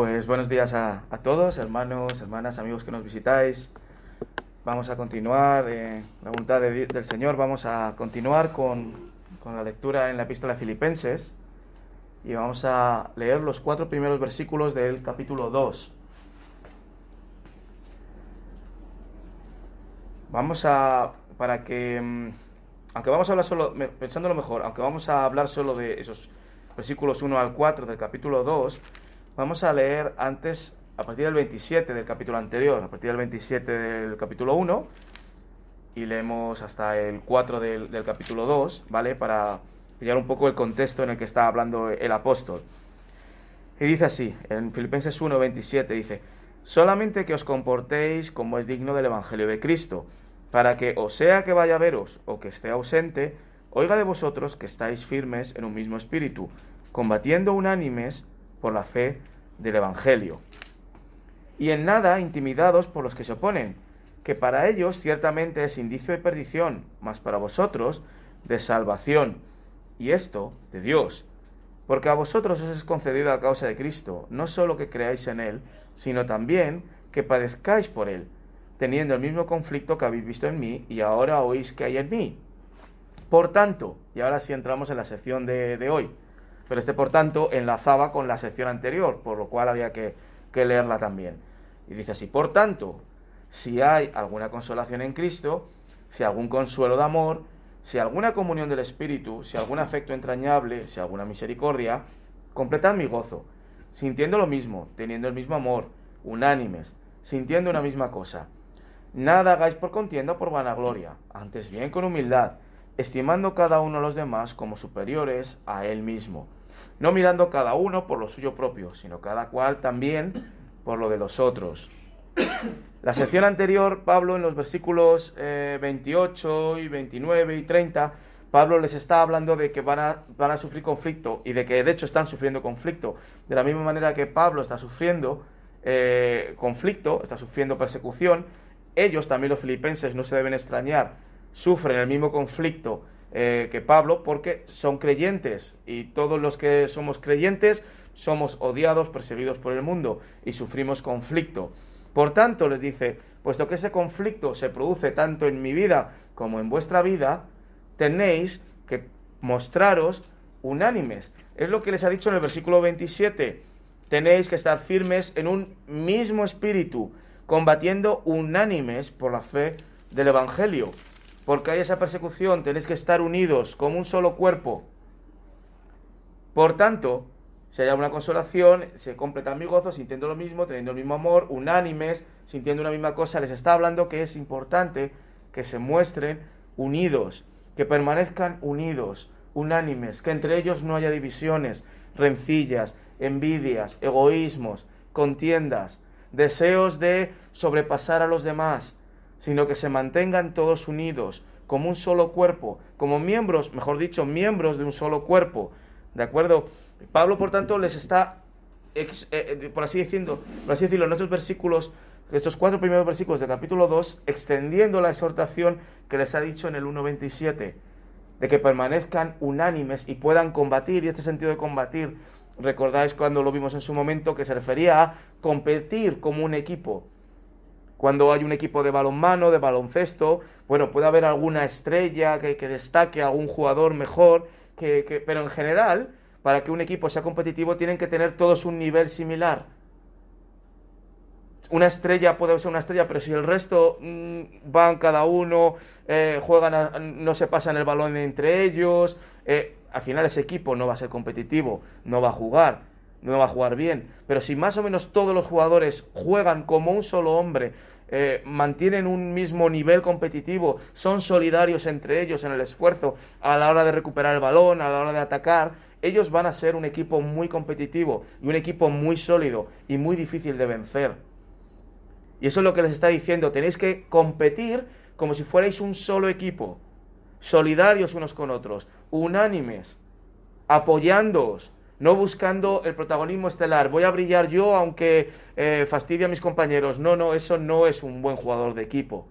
Pues buenos días a, a, todos, hermanos, hermanas, amigos que nos visitáis. Vamos a continuar, eh, la voluntad de, del Señor, vamos a continuar con, con la lectura en la epístola de Filipenses y vamos a leer los cuatro primeros versículos del capítulo 2. Vamos a, para que, mm, aunque vamos a hablar solo, pensándolo mejor, aunque vamos a hablar solo de esos versículos 1 al 4 del capítulo 2, Vamos a leer antes, a partir del 27 del capítulo anterior, a partir del 27 del capítulo 1, y leemos hasta el 4 del, capítulo 2, ¿vale? Para pillar un poco el contexto en el que está hablando el apóstol. Y dice así, en Filipenses 1, 27, dice, solamente que os comportéis como es digno del Evangelio de Cristo, para que, o sea que vaya a veros o que esté ausente, oiga de vosotros que estáis firmes en un mismo espíritu, combatiendo unánimes por la fe del Evangelio. Y en nada intimidados por los que se oponen, que para ellos ciertamente es indicio de perdición, mas para vosotros de salvación, y esto de Dios. Porque a vosotros os es concedido a causa de Cristo, no solo que creáis en Él, sino también que padezcáis por Él, teniendo el mismo conflicto que habéis visto en mí y ahora oís que hay en mí. Por tanto, y ahora sí entramos en la sección de, de hoy, pero este, por tanto, enlazaba con la sección anterior, por lo cual había que, leerla también. Y dice así, por tanto, si hay alguna consolación en Cristo, si algún consuelo de amor, si alguna comunión del Espíritu, si algún afecto entrañable, si alguna misericordia, completad mi gozo, sintiendo lo mismo, teniendo el mismo amor, unánimes, sintiendo una misma cosa. Nada hagáis por contienda o por vanagloria, antes bien con humildad, estimando cada uno a los demás como superiores a él mismo no mirando cada uno por lo suyo propio, sino cada cual también por lo de los otros. La sección anterior, Pablo, en los versículos 28 eh, y 29 y 30, Pablo les está hablando de que van a, van a sufrir conflicto y de que de hecho están sufriendo conflicto. De la misma manera que Pablo está sufriendo eh, conflicto, está sufriendo persecución, ellos también los filipenses no se deben extrañar, sufren el mismo conflicto eh, que Pablo, porque son creyentes y todos los que somos creyentes somos odiados, perseguidos por el mundo y sufrimos conflicto. Por tanto, les dice, puesto que ese conflicto se produce tanto en mi vida como en vuestra vida, tenéis que mostraros unánimes. Es lo que les ha dicho en el versículo 27. Tenéis que estar firmes en un mismo espíritu, combatiendo unánimes por la fe del Evangelio porque hay esa persecución, tenéis que estar unidos como un solo cuerpo. Por tanto, si hay alguna consolación, se completa mi gozo sintiendo lo mismo, teniendo el mismo amor, unánimes, sintiendo una misma cosa. Les está hablando que es importante que se muestren unidos, que permanezcan unidos, unánimes, que entre ellos no haya divisiones, rencillas, envidias, egoísmos, contiendas, deseos de sobrepasar a los demás, sino que se mantengan todos unidos como un solo cuerpo, como miembros, mejor dicho, miembros de un solo cuerpo. ¿De acuerdo? Pablo, por tanto, les está, eh, eh, por, así decirlo, por así decirlo, en estos versículos, estos cuatro primeros versículos del capítulo 2, extendiendo la exhortación que les ha dicho en el 1.27, de que permanezcan unánimes y puedan combatir, y este sentido de combatir, recordáis cuando lo vimos en su momento, que se refería a competir como un equipo cuando hay un equipo de balonmano, de baloncesto, bueno, puede haber alguna estrella que, destaque, algún jugador mejor, que, pero en general, para que un equipo sea competitivo, tienen que tener todos un nivel similar. Una estrella puede ser una estrella, pero si el resto mm, van cada uno, eh, juegan, no se pasan el balón entre ellos, eh, al final ese equipo no va a ser competitivo, no va a jugar no va a jugar bien. Pero si más o menos todos los jugadores juegan como un solo hombre, eh, mantienen un mismo nivel competitivo, son solidarios entre ellos en el esfuerzo a la hora de recuperar el balón, a la hora de atacar, ellos van a ser un equipo muy competitivo y un equipo muy sólido y muy difícil de vencer. Y eso es lo que les está diciendo, tenéis que competir como si fuerais un solo equipo, solidarios unos con otros, unánimes, apoyándoos, no buscando el protagonismo estelar, voy a brillar yo aunque eh, fastidie a mis compañeros. No, no, eso no es un buen jugador de equipo.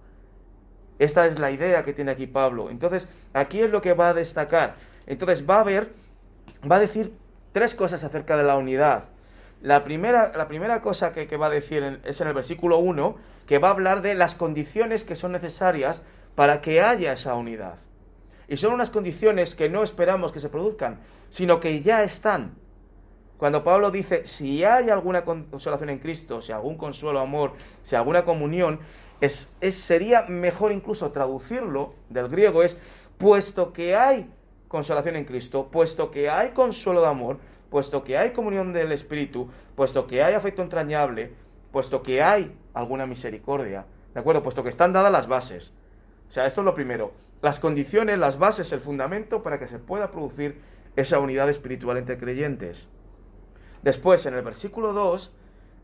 Esta es la idea que tiene aquí Pablo. Entonces, aquí es lo que va a destacar. Entonces, va a ver, va a decir tres cosas acerca de la unidad. La primera, la primera cosa que, va a decir es en el versículo 1, que va a hablar de las condiciones que son necesarias para que haya esa unidad. Y son unas condiciones que no esperamos que se produzcan, sino que ya están. Cuando Pablo dice, si hay alguna consolación en Cristo, si algún consuelo, amor, si alguna comunión, es, sería mejor incluso traducirlo del griego, es, puesto que hay consolación en Cristo, puesto que hay consuelo de amor, puesto que hay comunión del Espíritu, puesto que hay afecto entrañable, puesto que hay alguna misericordia, ¿de acuerdo? Puesto que están dadas las bases. O sea, esto es lo primero. Las condiciones, las bases, el fundamento para que se pueda producir esa unidad espiritual entre creyentes. Después, en el versículo 2,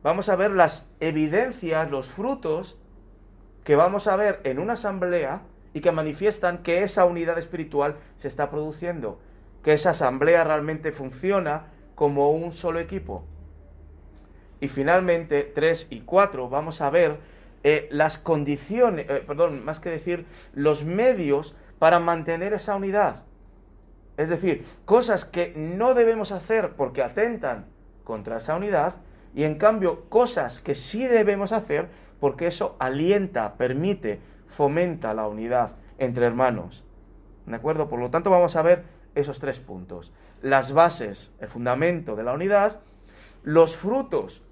vamos a ver las evidencias, los frutos que vamos a ver en una asamblea y que manifiestan que esa unidad espiritual se está produciendo, que esa asamblea realmente funciona como un solo equipo. Y finalmente, 3 y 4, vamos a ver eh, las condiciones, eh, perdón, más que decir, los medios para mantener esa unidad. Es decir, cosas que no debemos hacer porque atentan contra esa unidad y en cambio cosas que sí debemos hacer porque eso alienta, permite, fomenta la unidad entre hermanos. ¿De acuerdo? Por lo tanto vamos a ver esos tres puntos. Las bases, el fundamento de la unidad, los frutos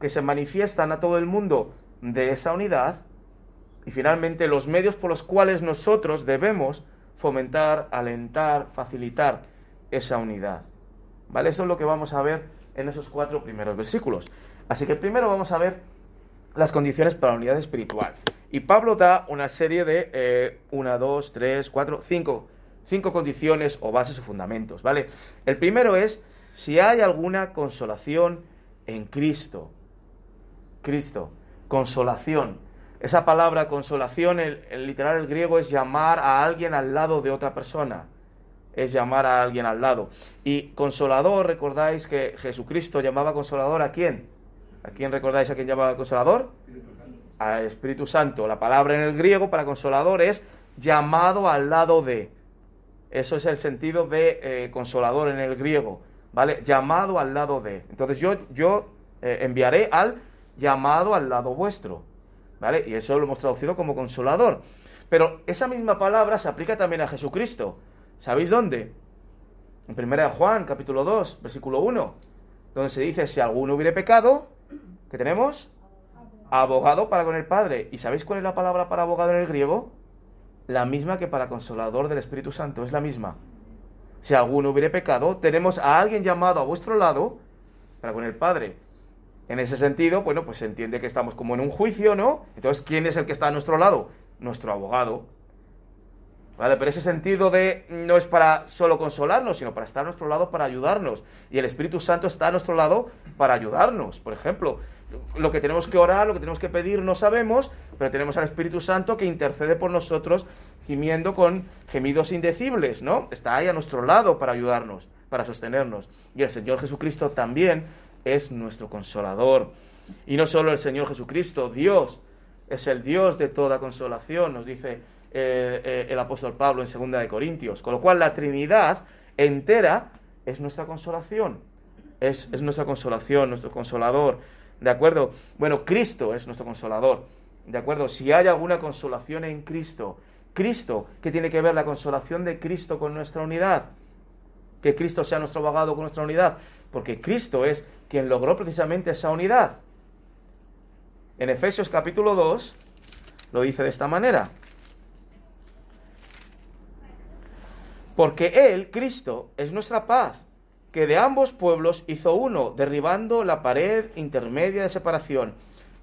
que se manifiestan a todo el mundo de esa unidad y finalmente los medios por los cuales nosotros debemos fomentar, alentar, facilitar esa unidad. ¿Vale? Eso es lo que vamos a ver en esos cuatro primeros versículos. Así que primero vamos a ver las condiciones para la unidad espiritual. Y Pablo da una serie de eh, una, dos, tres, cuatro, cinco, cinco condiciones o bases o fundamentos, ¿vale? El primero es si hay alguna consolación en Cristo. Cristo, consolación. Esa palabra consolación, el, literal el griego es llamar a alguien al lado de otra persona. Es llamar a alguien al lado. Y consolador, recordáis que Jesucristo llamaba consolador a quién? ¿A quién recordáis a quién llamaba consolador? Al Espíritu Santo. La palabra en el griego para consolador es llamado al lado de. Eso es el sentido de eh, consolador en el griego. ¿Vale? Llamado al lado de. Entonces yo, yo eh, enviaré al llamado al lado vuestro. Y eso lo hemos traducido como consolador. Pero esa misma palabra se aplica también a Jesucristo. ¿Sabéis dónde? En 1 Juan, capítulo 2, versículo 1, donde se dice, si alguno hubiere pecado, ¿qué tenemos? Abogado para con el Padre. ¿Y sabéis cuál es la palabra para abogado en el griego? La misma que para consolador del Espíritu Santo, es la misma. Si alguno hubiere pecado, tenemos a alguien llamado a vuestro lado para con el Padre. En ese sentido, bueno, pues se entiende que estamos como en un juicio, ¿no? Entonces, ¿quién es el que está a nuestro lado? Nuestro abogado. ¿Vale? Pero ese sentido de no es para solo consolarnos, sino para estar a nuestro lado para ayudarnos. Y el Espíritu Santo está a nuestro lado para ayudarnos. Por ejemplo, lo que tenemos que orar, lo que tenemos que pedir, no sabemos, pero tenemos al Espíritu Santo que intercede por nosotros gimiendo con gemidos indecibles, ¿no? Está ahí a nuestro lado para ayudarnos, para sostenernos. Y el Señor Jesucristo también es nuestro consolador. Y no solo el Señor Jesucristo, Dios es el Dios de toda consolación, nos dice eh, eh, el apóstol Pablo en segunda de Corintios. Con lo cual la Trinidad entera es nuestra consolación. Es, es nuestra consolación, nuestro consolador. ¿De acuerdo? Bueno, Cristo es nuestro consolador. ¿De acuerdo? Si hay alguna consolación en Cristo, Cristo, ¿qué tiene que ver la consolación de Cristo con nuestra unidad? Que Cristo sea nuestro abogado con nuestra unidad. Porque Cristo es quien logró precisamente esa unidad. En Efesios capítulo 2 lo dice de esta manera. Porque Él, Cristo, es nuestra paz, que de ambos pueblos hizo uno, derribando la pared intermedia de separación,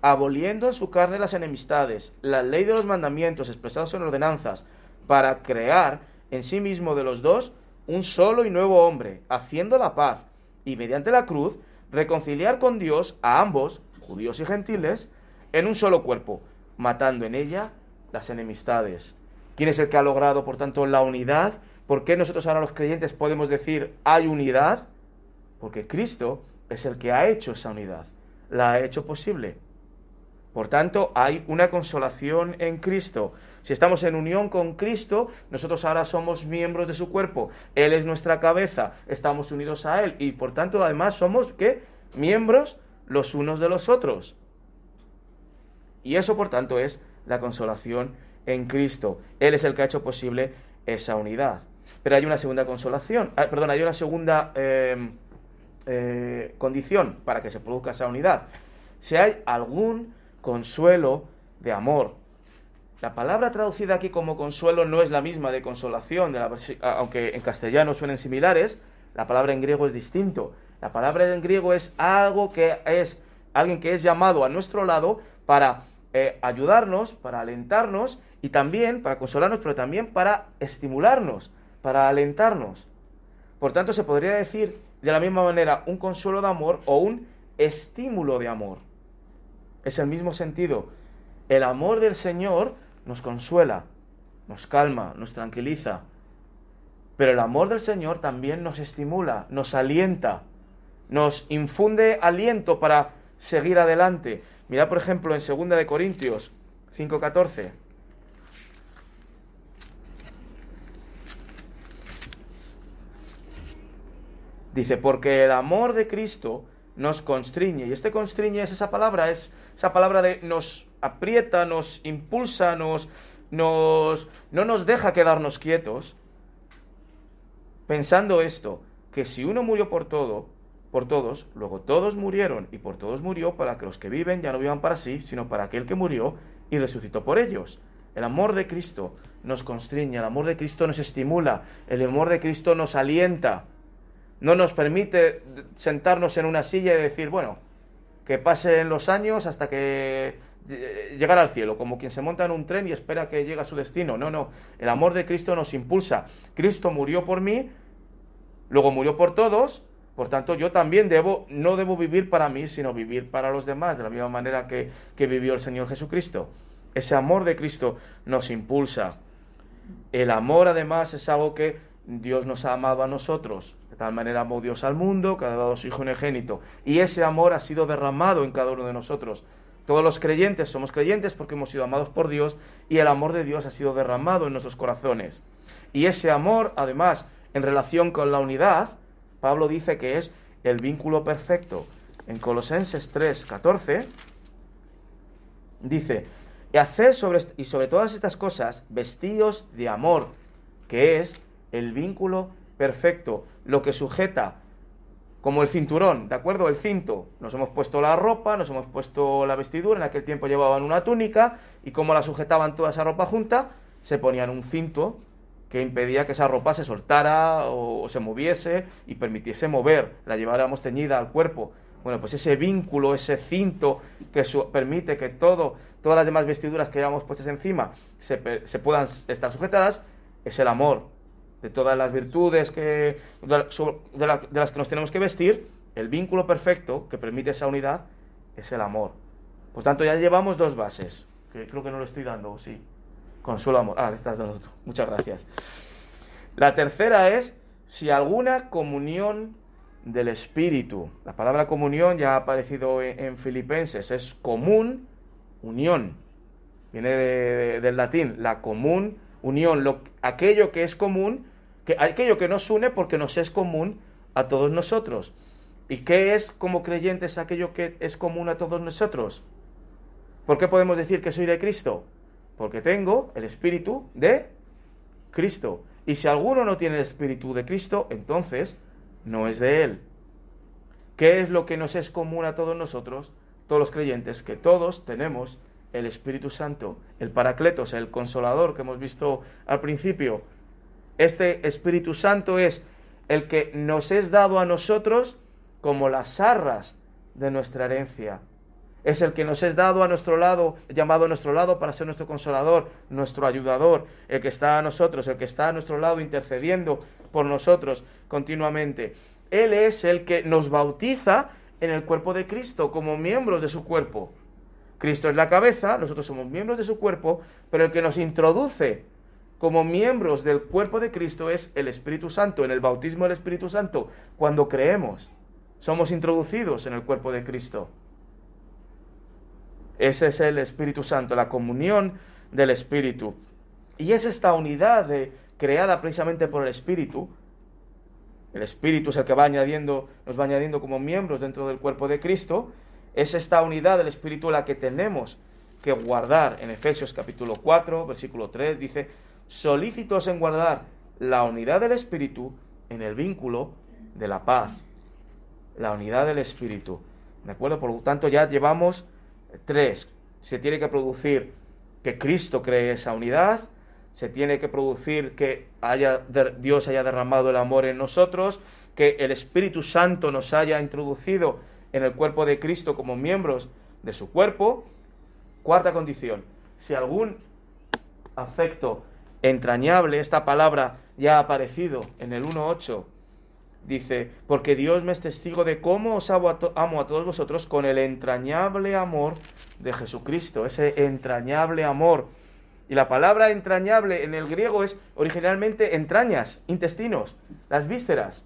aboliendo en su carne las enemistades, la ley de los mandamientos expresados en ordenanzas, para crear en sí mismo de los dos un solo y nuevo hombre, haciendo la paz, y mediante la cruz reconciliar con Dios a ambos, judíos y gentiles, en un solo cuerpo, matando en ella las enemistades. ¿Quién es el que ha logrado, por tanto, la unidad? ¿Por qué nosotros ahora los creyentes podemos decir hay unidad? Porque Cristo es el que ha hecho esa unidad, la ha hecho posible. Por tanto, hay una consolación en Cristo. Si estamos en unión con Cristo, nosotros ahora somos miembros de su cuerpo. Él es nuestra cabeza, estamos unidos a Él y por tanto además somos ¿qué? miembros los unos de los otros. Y eso por tanto es la consolación en Cristo. Él es el que ha hecho posible esa unidad. Pero hay una segunda consolación, ah, perdón, hay una segunda eh, eh, condición para que se produzca esa unidad. Si hay algún consuelo de amor. La palabra traducida aquí como consuelo no es la misma de consolación, aunque en castellano suenen similares, la palabra en griego es distinto. La palabra en griego es algo que es alguien que es llamado a nuestro lado para eh, ayudarnos, para alentarnos y también para consolarnos, pero también para estimularnos, para alentarnos. Por tanto, se podría decir de la misma manera un consuelo de amor o un estímulo de amor. Es el mismo sentido. El amor del Señor nos consuela, nos calma, nos tranquiliza. Pero el amor del Señor también nos estimula, nos alienta, nos infunde aliento para seguir adelante. Mira, por ejemplo, en 2 de Corintios 5:14. Dice, porque el amor de Cristo nos constriñe. Y este constriñe es esa palabra, es esa palabra de nos aprieta, nos impulsa, nos, nos, no nos deja quedarnos quietos. Pensando esto, que si uno murió por todo, por todos, luego todos murieron y por todos murió para que los que viven ya no vivan para sí, sino para aquel que murió y resucitó por ellos. El amor de Cristo nos constriñe, el amor de Cristo nos estimula, el amor de Cristo nos alienta no nos permite sentarnos en una silla y decir, bueno, que pasen los años hasta que llegar al cielo, como quien se monta en un tren y espera que llegue a su destino. No, no, el amor de Cristo nos impulsa. Cristo murió por mí, luego murió por todos, por tanto yo también debo, no debo vivir para mí, sino vivir para los demás, de la misma manera que, que vivió el Señor Jesucristo. Ese amor de Cristo nos impulsa. El amor además es algo que Dios nos ha amado a nosotros. De tal manera amó Dios al mundo, que ha dado a su Hijo unigénito. Y ese amor ha sido derramado en cada uno de nosotros. Todos los creyentes somos creyentes porque hemos sido amados por Dios y el amor de Dios ha sido derramado en nuestros corazones. Y ese amor, además, en relación con la unidad, Pablo dice que es el vínculo perfecto. En Colosenses 3, 14, dice, y hacer sobre, y sobre todas estas cosas vestíos de amor, que es el vínculo perfecto, lo que sujeta como el cinturón, ¿de acuerdo? El cinto. Nos hemos puesto la ropa, nos hemos puesto la vestidura, en aquel tiempo llevaban una túnica y como la sujetaban toda esa ropa junta, se ponían un cinto que impedía que esa ropa se soltara o, se moviese y permitiese mover, la lleváramos teñida al cuerpo. Bueno, pues ese vínculo, ese cinto que permite que todo, todas las demás vestiduras que llevamos puestas encima se, se puedan estar sujetadas, es el amor, de todas las virtudes que, de, las que nos tenemos que vestir, el vínculo perfecto que permite esa unidad es el amor. Por tanto, ya llevamos dos bases, que creo que no lo estoy dando, sí. Consuelo amor. Ah, le estás dando tú. Muchas gracias. La tercera es si alguna comunión del Espíritu. La palabra comunión ya ha aparecido en, Filipenses. Es común, unión. Viene del latín, la común unión. Lo, aquello que es común que aquello que nos une porque nos es común a todos nosotros. ¿Y qué es como creyentes aquello que es común a todos nosotros? ¿Por qué podemos decir que soy de Cristo? Porque tengo el espíritu de Cristo. Y si alguno no tiene el espíritu de Cristo, entonces no es de Él. ¿Qué es lo que nos es común a todos nosotros, todos los creyentes? Que todos tenemos el Espíritu Santo, el Paracletos, el Consolador que hemos visto al principio, este Espíritu Santo es el que nos es dado a nosotros como las arras de nuestra herencia. es el que nos es dado a nuestro lado, llamado a nuestro lado para ser nuestro consolador, nuestro ayudador, el que está a nosotros, el que está a nuestro lado intercediendo por nosotros continuamente. Él es el que nos bautiza en el cuerpo de Cristo como miembros de su cuerpo. Cristo es la cabeza, nosotros somos miembros de su cuerpo, pero el que nos introduce como miembros del cuerpo de Cristo es el Espíritu Santo, en el bautismo del Espíritu Santo, cuando creemos, somos introducidos en el cuerpo de Cristo. Ese es el Espíritu Santo, la comunión del Espíritu. Y es esta unidad creada precisamente por el Espíritu. El Espíritu es el que va añadiendo, nos va añadiendo como miembros dentro del cuerpo de Cristo. Es esta unidad del Espíritu la que tenemos que guardar. En Efesios capítulo 4, versículo 3 dice, solícitos en guardar la unidad del Espíritu en el vínculo de la paz. La unidad del Espíritu. ¿De acuerdo? Por lo tanto, ya llevamos tres. Se tiene que producir que Cristo cree esa unidad, se tiene que producir que haya, Dios haya derramado el amor en nosotros, que el Espíritu Santo nos haya introducido en el cuerpo de Cristo como miembros de su cuerpo. Cuarta condición, si algún afecto entrañable, esta palabra ya ha aparecido en el 1.8, dice, porque Dios me es testigo de cómo os amo a, todos vosotros con el entrañable amor de Jesucristo, ese entrañable amor. Y la palabra entrañable en el griego es originalmente entrañas, intestinos, las vísceras.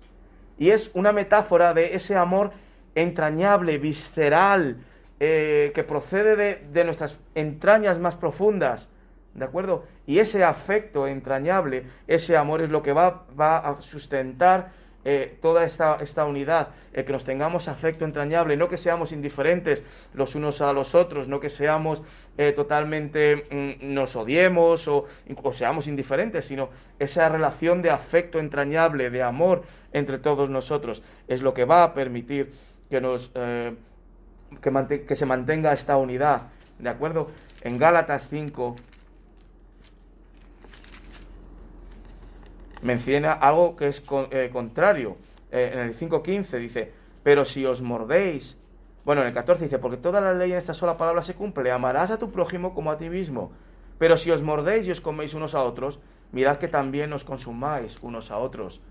Y es una metáfora de ese amor entrañable, visceral, eh, que procede de, de nuestras entrañas más profundas. ¿De acuerdo? Y ese afecto entrañable, ese amor es lo que va, va a sustentar eh, toda esta, esta unidad, eh, que nos tengamos afecto entrañable, no que seamos indiferentes los unos a los otros, no que seamos eh, totalmente, mm, nos odiemos o, o, seamos indiferentes, sino esa relación de afecto entrañable, de amor entre todos nosotros, es lo que va a permitir que, nos, que, que se mantenga esta unidad. ¿De acuerdo? En Gálatas 5, menciona algo que es eh, contrario. Eh, en el 5.15 dice, pero si os mordéis, bueno, en el 14 dice, porque toda la ley en esta sola palabra se cumple, amarás a tu prójimo como a ti mismo. Pero si os mordéis y os coméis unos a otros, mirad que también os consumáis unos a otros.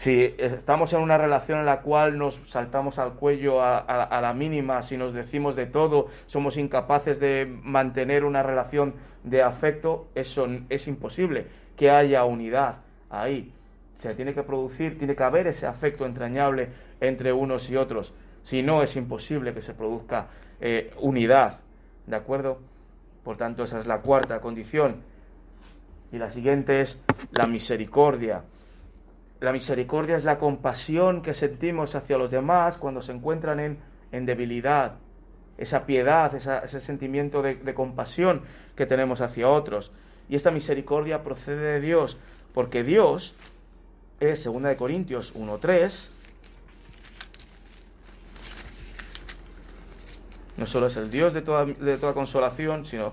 Si estamos en una relación en la cual nos saltamos al cuello a, la mínima, si nos decimos de todo, somos incapaces de mantener una relación de afecto, eso es imposible que haya unidad ahí. Se tiene que producir, tiene que haber ese afecto entrañable entre unos y otros. Si no, es imposible que se produzca eh, unidad. ¿De acuerdo? Por tanto, esa es la cuarta condición. Y la siguiente es la misericordia. La misericordia es la compasión que sentimos hacia los demás cuando se encuentran en, en debilidad. Esa piedad, ese sentimiento de, compasión que tenemos hacia otros. Y esta misericordia procede de Dios, porque Dios es, 2 Corintios 1.3, no solo es el Dios de toda, de toda consolación, sino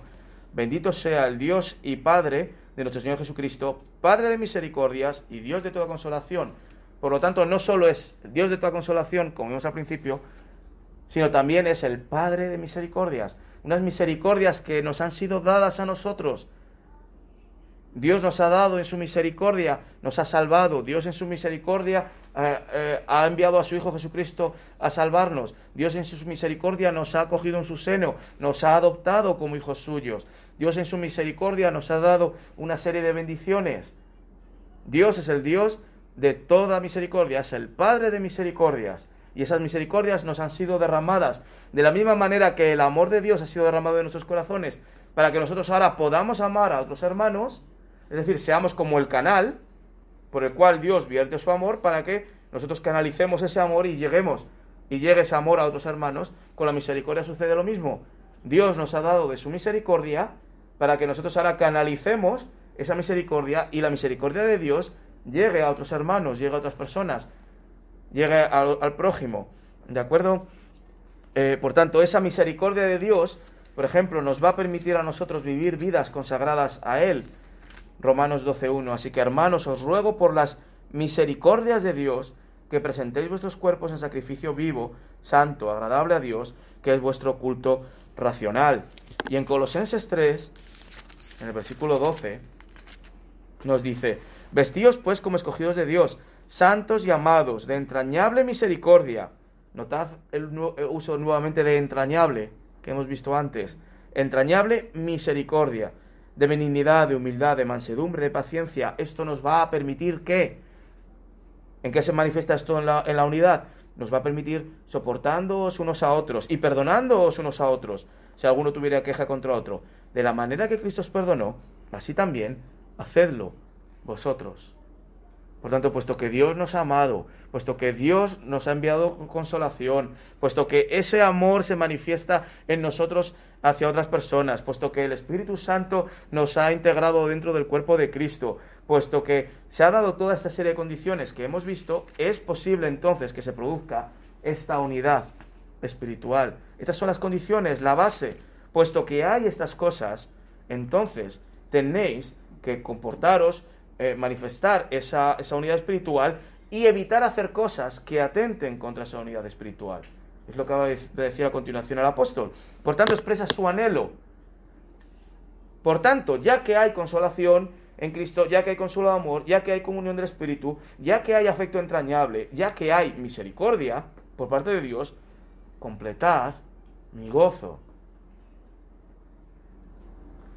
bendito sea el Dios y Padre de nuestro Señor Jesucristo, Padre de misericordias y Dios de toda consolación. Por lo tanto, no solo es Dios de toda consolación, como vimos al principio, sino también es el Padre de misericordias. Unas misericordias que nos han sido dadas a nosotros. Dios nos ha dado en su misericordia, nos ha salvado. Dios en su misericordia eh, eh, ha enviado a su Hijo Jesucristo a salvarnos. Dios en su misericordia nos ha acogido en su seno, nos ha adoptado como hijos suyos. Dios en su misericordia nos ha dado una serie de bendiciones. Dios es el Dios de toda misericordia, es el Padre de misericordias. Y esas misericordias nos han sido derramadas de la misma manera que el amor de Dios ha sido derramado en nuestros corazones para que nosotros ahora podamos amar a otros hermanos, es decir, seamos como el canal por el cual Dios vierte su amor para que nosotros canalicemos ese amor y lleguemos y llegue ese amor a otros hermanos, con la misericordia sucede lo mismo. Dios nos ha dado de su misericordia para que nosotros ahora canalicemos esa misericordia y la misericordia de Dios llegue a otros hermanos, llegue a otras personas, llegue al, prójimo. ¿De acuerdo? Eh, por tanto, esa misericordia de Dios, por ejemplo, nos va a permitir a nosotros vivir vidas consagradas a Él. Romanos 12.1. Así que, hermanos, os ruego por las misericordias de Dios que presentéis vuestros cuerpos en sacrificio vivo, santo, agradable a Dios, que es vuestro culto racional. Y en Colosenses 3, en el versículo 12, nos dice, vestíos pues como escogidos de Dios, santos y amados, de entrañable misericordia. Notad el, uso nuevamente de entrañable que hemos visto antes. Entrañable misericordia, de benignidad, de humildad, de mansedumbre, de paciencia. Esto nos va a permitir que... ¿En qué se manifiesta esto en la, en la unidad? Nos va a permitir soportándoos unos a otros y perdonándoos unos a otros, si alguno tuviera queja contra otro. De la manera que Cristo os perdonó, así también hacedlo vosotros. Por tanto, puesto que Dios nos ha amado, puesto que Dios nos ha enviado consolación, puesto que ese amor se manifiesta en nosotros hacia otras personas, puesto que el Espíritu Santo nos ha integrado dentro del cuerpo de Cristo, puesto que se ha dado toda esta serie de condiciones que hemos visto, es posible entonces que se produzca esta unidad espiritual. Estas son las condiciones, la base. Puesto que hay estas cosas, entonces tenéis que comportaros eh, manifestar esa, esa unidad espiritual y evitar hacer cosas que atenten contra esa unidad espiritual. Es lo que va a decir a continuación el apóstol. Por tanto, expresa su anhelo. Por tanto, ya que hay consolación en Cristo, ya que hay consuelo de amor, ya que hay comunión del Espíritu, ya que hay afecto entrañable, ya que hay misericordia por parte de Dios, completad mi gozo.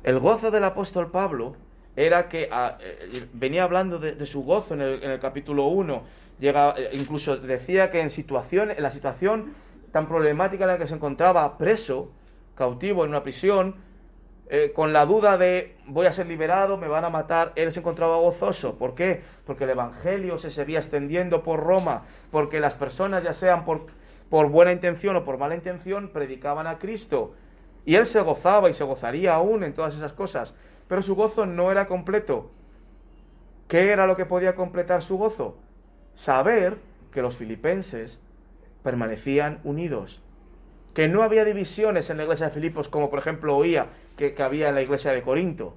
El gozo del apóstol Pablo era que ah, eh, venía hablando de, su gozo en el, capítulo 1, llega, eh, incluso decía que en, situación, en la situación tan problemática en la que se encontraba preso, cautivo en una prisión, eh, con la duda de voy a ser liberado, me van a matar, él se encontraba gozoso. ¿Por qué? Porque el Evangelio se seguía extendiendo por Roma, porque las personas, ya sean por, por buena intención o por mala intención, predicaban a Cristo. Y él se gozaba y se gozaría aún en todas esas cosas pero su gozo no era completo. ¿Qué era lo que podía completar su gozo? Saber que los filipenses permanecían unidos, que no había divisiones en la iglesia de Filipos como por ejemplo oía que, que había en la iglesia de Corinto.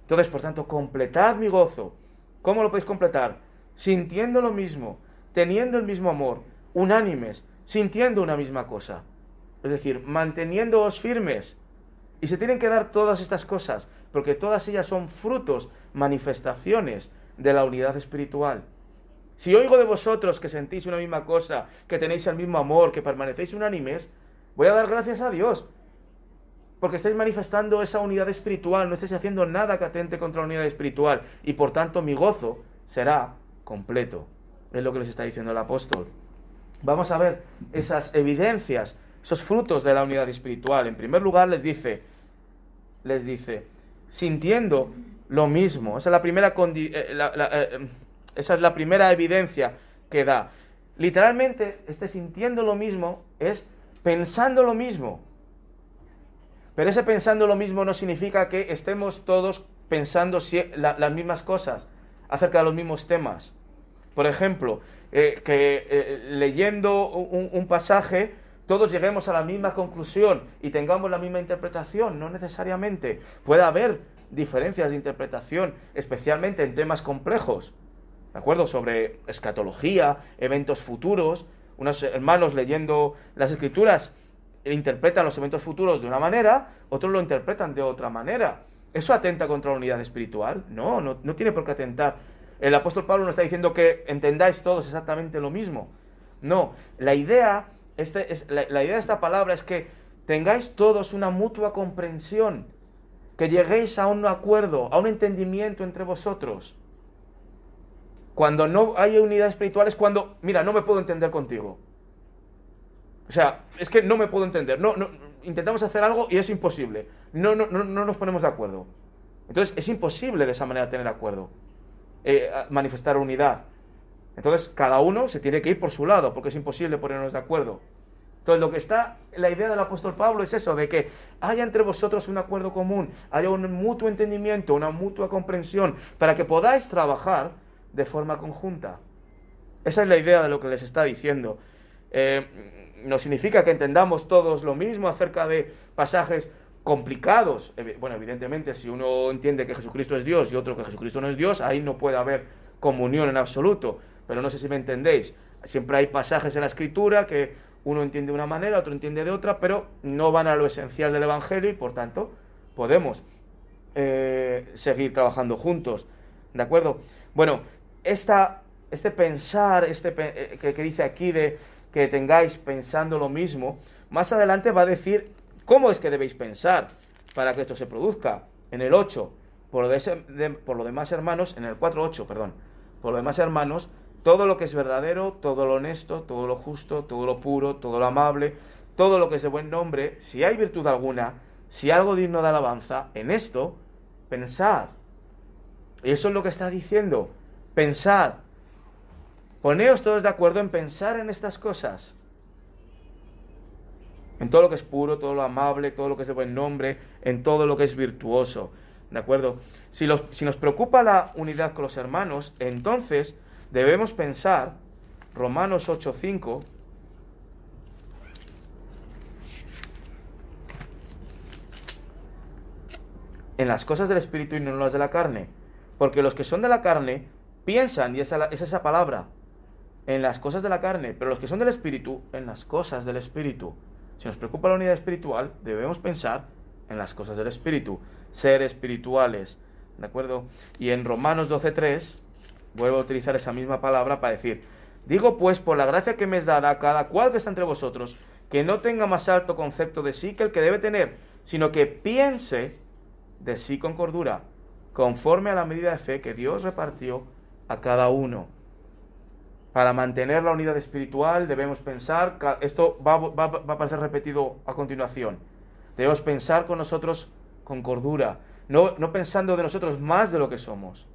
Entonces, por tanto, completad mi gozo. ¿Cómo lo podéis completar? Sintiendo lo mismo, teniendo el mismo amor, unánimes, sintiendo una misma cosa. Es decir, manteniéndoos firmes, y se tienen que dar todas estas cosas, porque todas ellas son frutos, manifestaciones de la unidad espiritual. Si oigo de vosotros que sentís una misma cosa, que tenéis el mismo amor, que permanecéis unánimes, voy a dar gracias a Dios. Porque estáis manifestando esa unidad espiritual, no estáis haciendo nada que atente contra la unidad espiritual. Y por tanto mi gozo será completo. Es lo que les está diciendo el apóstol. Vamos a ver esas evidencias, esos frutos de la unidad espiritual. En primer lugar les dice, les dice, sintiendo lo mismo. Esa es la primera, eh, eh, esa es la primera evidencia que da. Literalmente, este sintiendo lo mismo es pensando lo mismo. Pero ese pensando lo mismo no significa que estemos todos pensando las mismas cosas acerca de los mismos temas. Por ejemplo, eh, que leyendo un pasaje todos lleguemos a la misma conclusión y tengamos la misma interpretación, no necesariamente. Puede haber diferencias de interpretación, especialmente en temas complejos, ¿de acuerdo? Sobre escatología, eventos futuros. Unos hermanos leyendo las escrituras interpretan los eventos futuros de una manera, otros lo interpretan de otra manera. ¿Eso atenta contra la unidad espiritual? No, no, no tiene por qué atentar. El apóstol Pablo no está diciendo que entendáis todos exactamente lo mismo. No, la idea este es, la, idea de esta palabra es que tengáis todos una mutua comprensión, que lleguéis a un acuerdo, a un entendimiento entre vosotros. Cuando no hay unidad espiritual es cuando, mira, no me puedo entender contigo. O sea, es que no me puedo entender. No, no, intentamos hacer algo y es imposible. No, no, no, no nos ponemos de acuerdo. Entonces es imposible de esa manera tener acuerdo, eh, manifestar unidad. Entonces, cada uno se tiene que ir por su lado, porque es imposible ponernos de acuerdo. Entonces, lo que está, la idea del apóstol Pablo es eso, de que haya entre vosotros un acuerdo común, haya un mutuo entendimiento, una mutua comprensión, para que podáis trabajar de forma conjunta. Esa es la idea de lo que les está diciendo. Eh, no significa que entendamos todos lo mismo acerca de pasajes complicados. Bueno, evidentemente, si uno entiende que Jesucristo es Dios y otro que Jesucristo no es Dios, ahí no puede haber comunión en absoluto. Pero no sé si me entendéis. Siempre hay pasajes en la escritura que uno entiende de una manera, otro entiende de otra, pero no van a lo esencial del Evangelio y por tanto podemos eh, seguir trabajando juntos. ¿De acuerdo? Bueno, esta, este pensar, este eh, que, dice aquí de que tengáis pensando lo mismo, más adelante va a decir cómo es que debéis pensar para que esto se produzca. En el 8, por lo, de, por lo demás hermanos, en el 4.8, perdón, por lo demás hermanos, todo lo que es verdadero, todo lo honesto, todo lo justo, todo lo puro, todo lo amable, todo lo que es de buen nombre, si hay virtud alguna, si algo digno de alabanza, en esto, pensad. Y eso es lo que está diciendo. Pensad. Poneos todos de acuerdo en pensar en estas cosas. En todo lo que es puro, todo lo amable, todo lo que es de buen nombre, en todo lo que es virtuoso. ¿De acuerdo? Si, si nos preocupa la unidad con los hermanos, entonces debemos pensar, Romanos 8:5, en las cosas del Espíritu y no en las de la carne. Porque los que son de la carne piensan, y esa es esa palabra, en las cosas de la carne, pero los que son del Espíritu, en las cosas del Espíritu. Si nos preocupa la unidad espiritual, debemos pensar en las cosas del Espíritu, ser espirituales. ¿De acuerdo? Y en Romanos 12.3, vuelvo a utilizar esa misma palabra para decir, digo pues por la gracia que me es dada a cada cual que está entre vosotros, que no tenga más alto concepto de sí que el que debe tener, sino que piense de sí con cordura, conforme a la medida de fe que Dios repartió a cada uno. Para mantener la unidad espiritual debemos pensar, esto va, va, va a aparecer repetido a continuación, debemos pensar con nosotros con cordura, no, no pensando de nosotros más de lo que somos,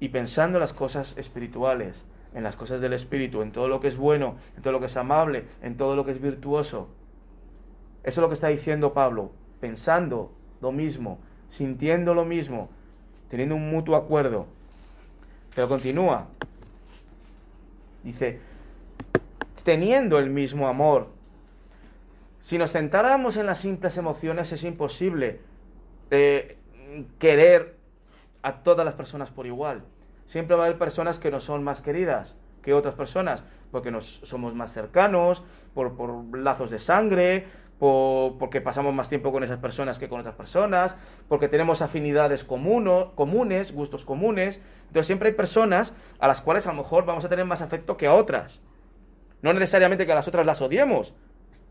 y pensando en las cosas espirituales, en las cosas del espíritu, en todo lo que es bueno, en todo lo que es amable, en todo lo que es virtuoso. Eso es lo que está diciendo Pablo, pensando lo mismo, sintiendo lo mismo, teniendo un mutuo acuerdo. Pero continúa. Dice, teniendo el mismo amor. Si nos centráramos en las simples emociones es imposible eh, querer a todas las personas por igual. Siempre va a haber personas que no son más queridas que otras personas, porque nos somos más cercanos, por, por lazos de sangre, porque pasamos más tiempo con esas personas que con otras personas, porque tenemos afinidades comunes, gustos comunes. Entonces siempre hay personas a las cuales a lo mejor vamos a tener más afecto que a otras. No necesariamente que a las otras las odiemos,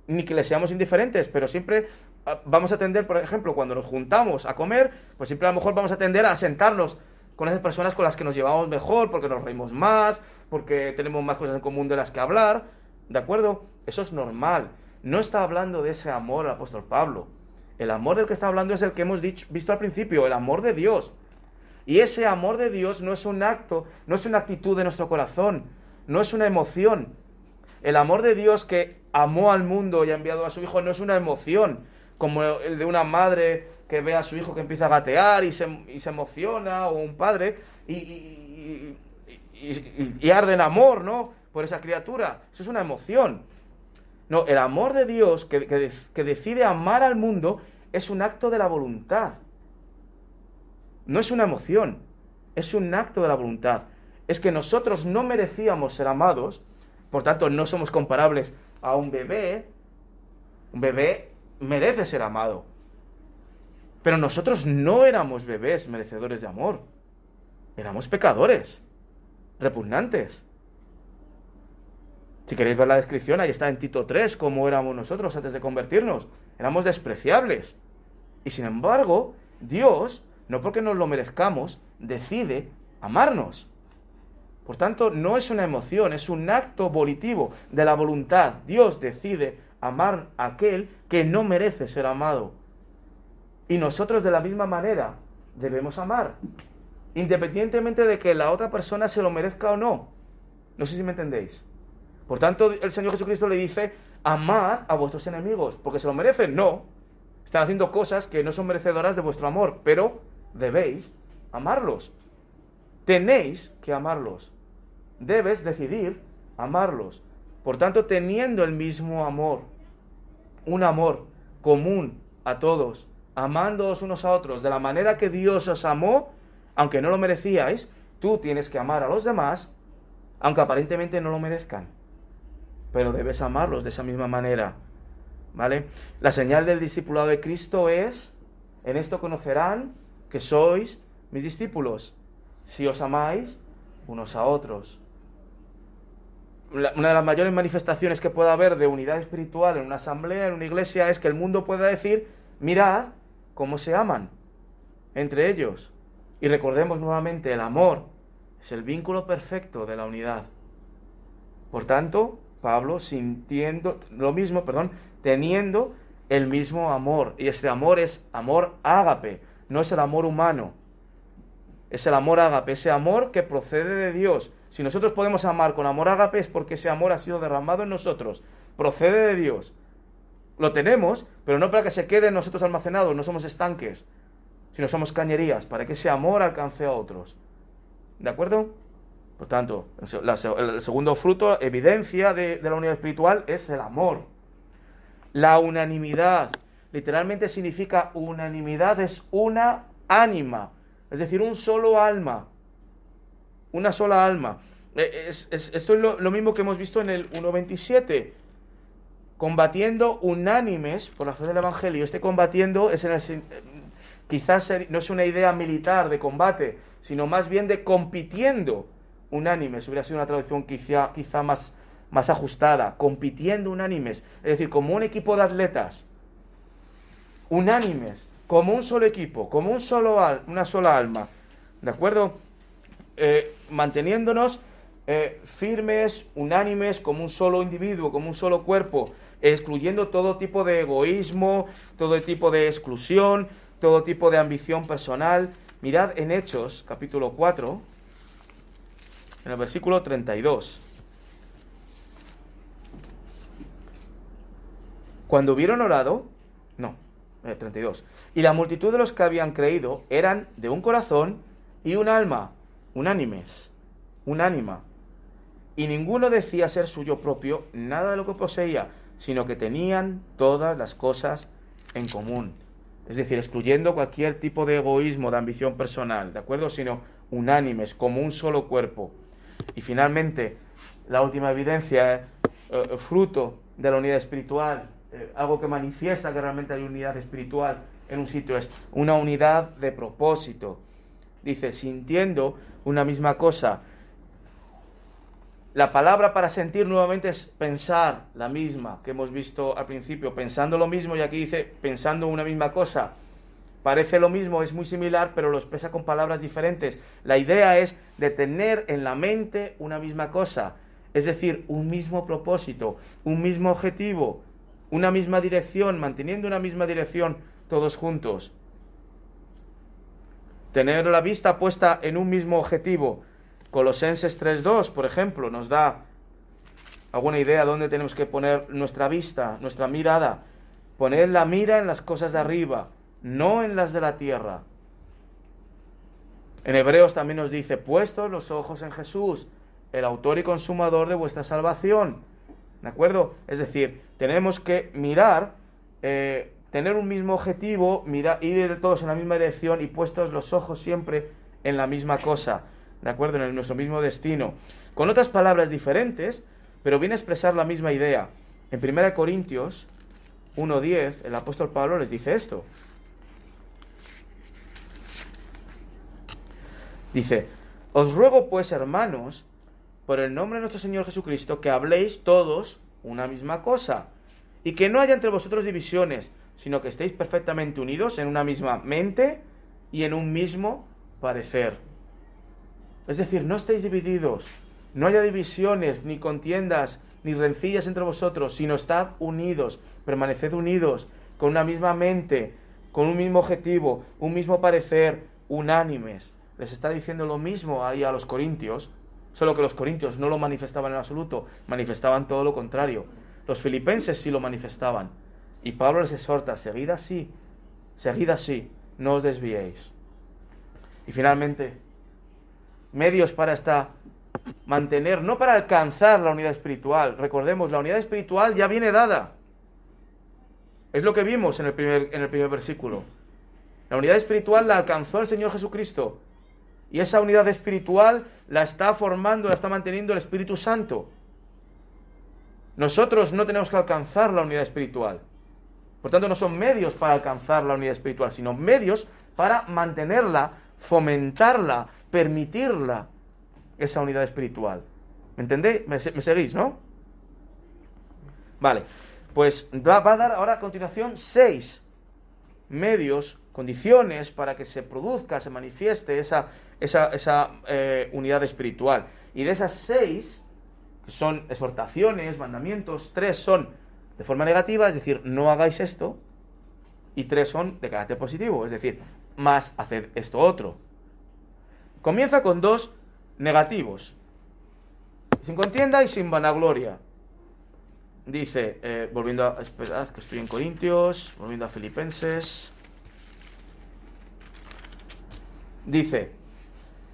ni que les seamos indiferentes, pero siempre ah, vamos a tender, por ejemplo, cuando nos juntamos a comer, pues siempre a lo mejor vamos a tender a sentarnos con esas personas con las que nos llevamos mejor, porque nos reímos más, porque tenemos más cosas en común de las que hablar. ¿De acuerdo? Eso es normal no está hablando de ese amor el apóstol Pablo. El amor del que está hablando es el que hemos dicho, visto al principio, el amor de Dios. Y ese amor de Dios no es un acto, no es una actitud de nuestro corazón, no es una emoción. El amor de Dios que amó al mundo y ha enviado a su hijo no es una emoción, como el de una madre que ve a su hijo que empieza a gatear y se, emociona, o un padre, y, y arde en amor, ¿no? Por esa criatura. Eso es una emoción. No, el amor de Dios que, que, decide amar al mundo es un acto de la voluntad. No es una emoción, es un acto de la voluntad. Es que nosotros no merecíamos ser amados, por tanto no somos comparables a un bebé. Un bebé merece ser amado. Pero nosotros no éramos bebés merecedores de amor. Éramos pecadores, repugnantes. Si queréis ver la descripción, ahí está en Tito 3, cómo éramos nosotros antes de convertirnos. Éramos despreciables. Y sin embargo, Dios, no porque nos lo merezcamos, decide amarnos. Por tanto, no es una emoción, es un acto volitivo de la voluntad. Dios decide amar a aquel que no merece ser amado. Y nosotros de la misma manera debemos amar, independientemente de que la otra persona se lo merezca o no. No sé si me entendéis. Por tanto, el Señor Jesucristo le dice, amad a vuestros enemigos, porque se lo merecen. No, están haciendo cosas que no son merecedoras de vuestro amor, pero debéis amarlos. Tenéis que amarlos. Debes decidir amarlos. Por tanto, teniendo el mismo amor, un amor común a todos, amándoos unos a otros de la manera que Dios os amó, aunque no lo merecíais, tú tienes que amar a los demás aunque aparentemente no lo merezcan. Pero debes amarlos de esa misma manera. ¿Vale? La señal del discipulado de Cristo es, en esto conocerán que sois mis discípulos, si os amáis unos a otros. Una de las mayores manifestaciones que pueda haber de unidad espiritual en una asamblea, en una iglesia, es que el mundo pueda decir, mirad cómo se aman entre ellos. Y recordemos nuevamente, el amor es el vínculo perfecto de la unidad. Por tanto, Pablo sintiendo lo mismo, perdón, teniendo el mismo amor. Y este amor es amor ágape, no es el amor humano. Es el amor ágape, ese amor que procede de Dios. Si nosotros podemos amar con amor ágape es porque ese amor ha sido derramado en nosotros. Procede de Dios. Lo tenemos, pero no para que se quede en nosotros almacenado, no somos estanques, sino somos cañerías, para que ese amor alcance a otros. ¿De acuerdo? Por tanto, el segundo fruto, evidencia de, la unidad espiritual, es el amor. La unanimidad, literalmente significa unanimidad, es una ánima, es decir, un solo alma, una sola alma. E, esto es lo, mismo que hemos visto en el 1.27, combatiendo unánimes por la fe del Evangelio. Este combatiendo es en el, quizás no es una idea militar de combate, sino más bien de compitiendo unánimes, hubiera sido una traducción quizá, quizá más, más ajustada, compitiendo unánimes, es decir, como un equipo de atletas, unánimes, como un solo equipo, como un solo una sola alma, ¿de acuerdo? Eh, manteniéndonos eh, firmes, unánimes, como un solo individuo, como un solo cuerpo, excluyendo todo tipo de egoísmo, todo tipo de exclusión, todo tipo de ambición personal. Mirad en Hechos, capítulo 4, en el versículo 32. Cuando hubieron orado, no, 32. Eh, y la multitud de los que habían creído eran de un corazón y un alma, unánimes, unánima. Y ninguno decía ser suyo propio nada de lo que poseía, sino que tenían todas las cosas en común. Es decir, excluyendo cualquier tipo de egoísmo, de ambición personal, ¿de acuerdo? Sino unánimes, como un solo cuerpo. Y finalmente, la última evidencia, eh, eh, fruto de la unidad espiritual, eh, algo que manifiesta que realmente hay unidad espiritual en un sitio, es una unidad de propósito. Dice, sintiendo una misma cosa. La palabra para sentir nuevamente es pensar la misma que hemos visto al principio, pensando lo mismo y aquí dice pensando una misma cosa. Parece lo mismo, es muy similar, pero lo expresa con palabras diferentes. La idea es de tener en la mente una misma cosa, es decir, un mismo propósito, un mismo objetivo, una misma dirección, manteniendo una misma dirección todos juntos. Tener la vista puesta en un mismo objetivo. Colosenses 3.2, por ejemplo, nos da alguna idea de dónde tenemos que poner nuestra vista, nuestra mirada. Poner la mira en las cosas de arriba, no en las de la tierra. En Hebreos también nos dice, puestos los ojos en Jesús, el autor y consumador de vuestra salvación. ¿De acuerdo? Es decir, tenemos que mirar, eh, tener un mismo objetivo, mirar, ir todos en la misma dirección y puestos los ojos siempre en la misma cosa. ¿De acuerdo? En nuestro mismo destino. Con otras palabras diferentes, pero viene a expresar la misma idea. En 1 Corintios 1.10, el apóstol Pablo les dice esto. Dice, os ruego pues, hermanos, por el nombre de nuestro Señor Jesucristo, que habléis todos una misma cosa, y que no haya entre vosotros divisiones, sino que estéis perfectamente unidos en una misma mente y en un mismo parecer. Es decir, no estéis divididos, no haya divisiones, ni contiendas, ni rencillas entre vosotros, sino estad unidos, permaneced unidos, con una misma mente, con un mismo objetivo, un mismo parecer, unánimes les está diciendo lo mismo ahí a los corintios, solo que los corintios no lo manifestaban en absoluto, manifestaban todo lo contrario. Los filipenses sí lo manifestaban. Y Pablo les exhorta, seguid así, seguid así, no os desviéis. Y finalmente, medios para esta mantener, no para alcanzar la unidad espiritual. Recordemos, la unidad espiritual ya viene dada. Es lo que vimos en el primer, en el primer versículo. La unidad espiritual la alcanzó el Señor Jesucristo. Y esa unidad espiritual la está formando, la está manteniendo el Espíritu Santo. Nosotros no tenemos que alcanzar la unidad espiritual. Por tanto, no son medios para alcanzar la unidad espiritual, sino medios para mantenerla, fomentarla, permitirla, esa unidad espiritual. ¿Me entendéis? ¿Me, seguís, no? Vale, pues va, a dar ahora a continuación seis medios, condiciones para que se produzca, se manifieste esa, esa, eh, unidad espiritual. Y de esas seis, que son exhortaciones, mandamientos, tres son de forma negativa, es decir, no hagáis esto, y tres son de carácter positivo, es decir, más haced esto otro. Comienza con dos negativos, sin contienda y sin vanagloria. Dice, eh, volviendo a, esperad que estoy en Corintios, volviendo a Filipenses, dice,